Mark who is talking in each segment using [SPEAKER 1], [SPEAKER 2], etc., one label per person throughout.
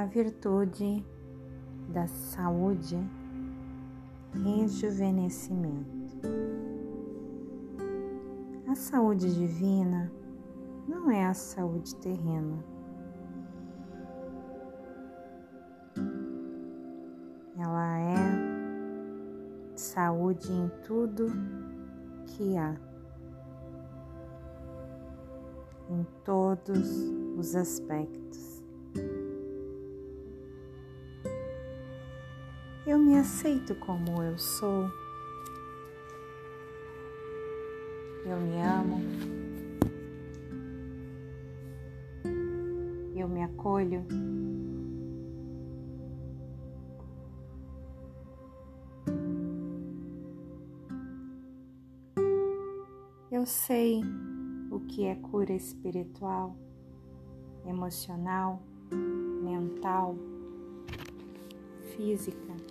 [SPEAKER 1] a virtude da saúde, rejuvenescimento. A saúde divina não é a saúde terrena. Ela é saúde em tudo que há, em todos os aspectos. Aceito como eu sou. Eu me amo. Eu me acolho. Eu sei o que é cura espiritual, emocional, mental, física.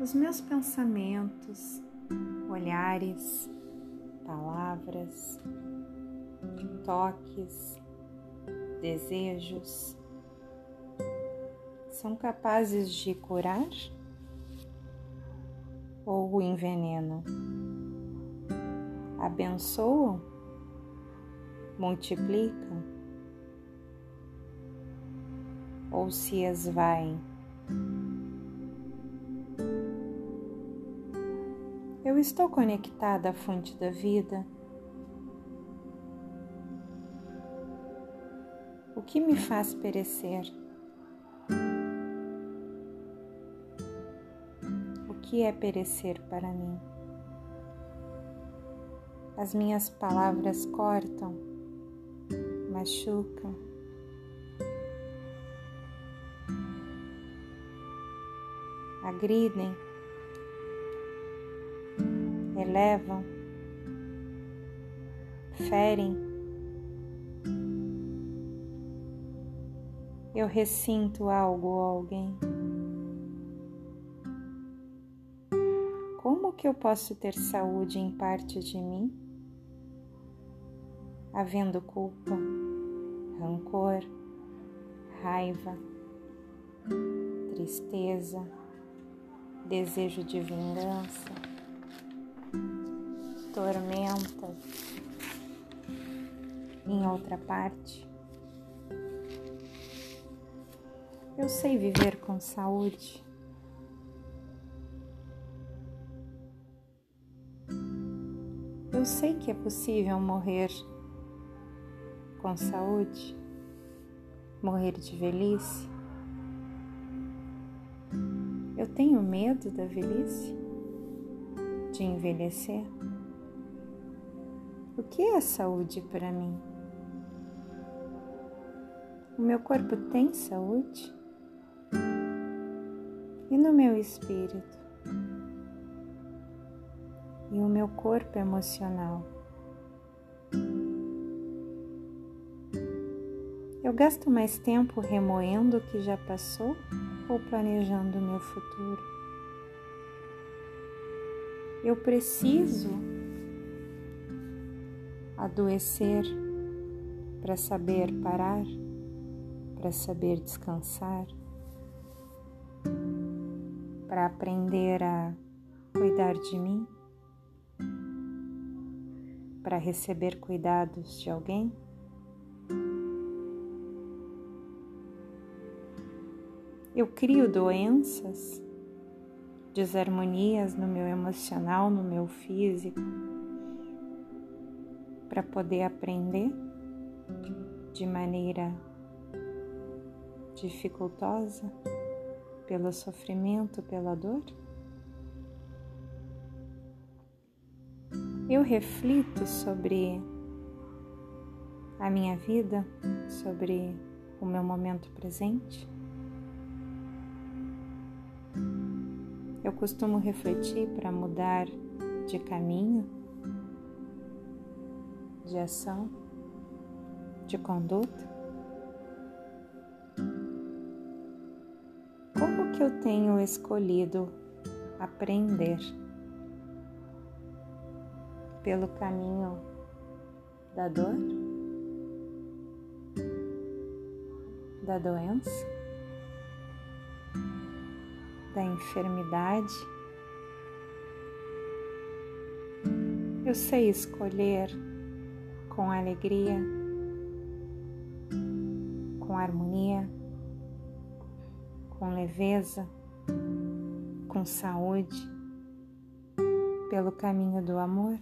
[SPEAKER 1] Os meus pensamentos, olhares, palavras, toques, desejos são capazes de curar ou envenenam? Abençoam? Multiplicam? Ou se esvaem? Eu estou conectada à fonte da vida. O que me faz perecer? O que é perecer para mim? As minhas palavras cortam, machucam. Agridem elevam, ferem. Eu ressinto algo ou alguém. Como que eu posso ter saúde em parte de mim? Havendo culpa, rancor, raiva, tristeza, desejo de vingança tormentas em outra parte. Eu sei viver com saúde. Eu sei que é possível morrer com saúde, morrer de velhice. Eu tenho medo da velhice, de envelhecer. O que é saúde para mim? O meu corpo tem saúde? E no meu espírito? E o meu corpo emocional? Eu gasto mais tempo remoendo o que já passou ou planejando o meu futuro? Eu preciso adoecer para saber parar, para saber descansar, para aprender a cuidar de mim, para receber cuidados de alguém. Eu crio doenças, desarmonias no meu emocional, no meu físico para poder aprender de maneira dificultosa, pelo sofrimento, pela dor? Eu reflito sobre a minha vida, sobre o meu momento presente. Eu costumo refletir para mudar de caminho de ação, de conduta? Como que eu tenho escolhido aprender pelo caminho da dor da doença, da enfermidade. Eu sei escolher com alegria, com harmonia, com leveza, com saúde, pelo caminho do amor.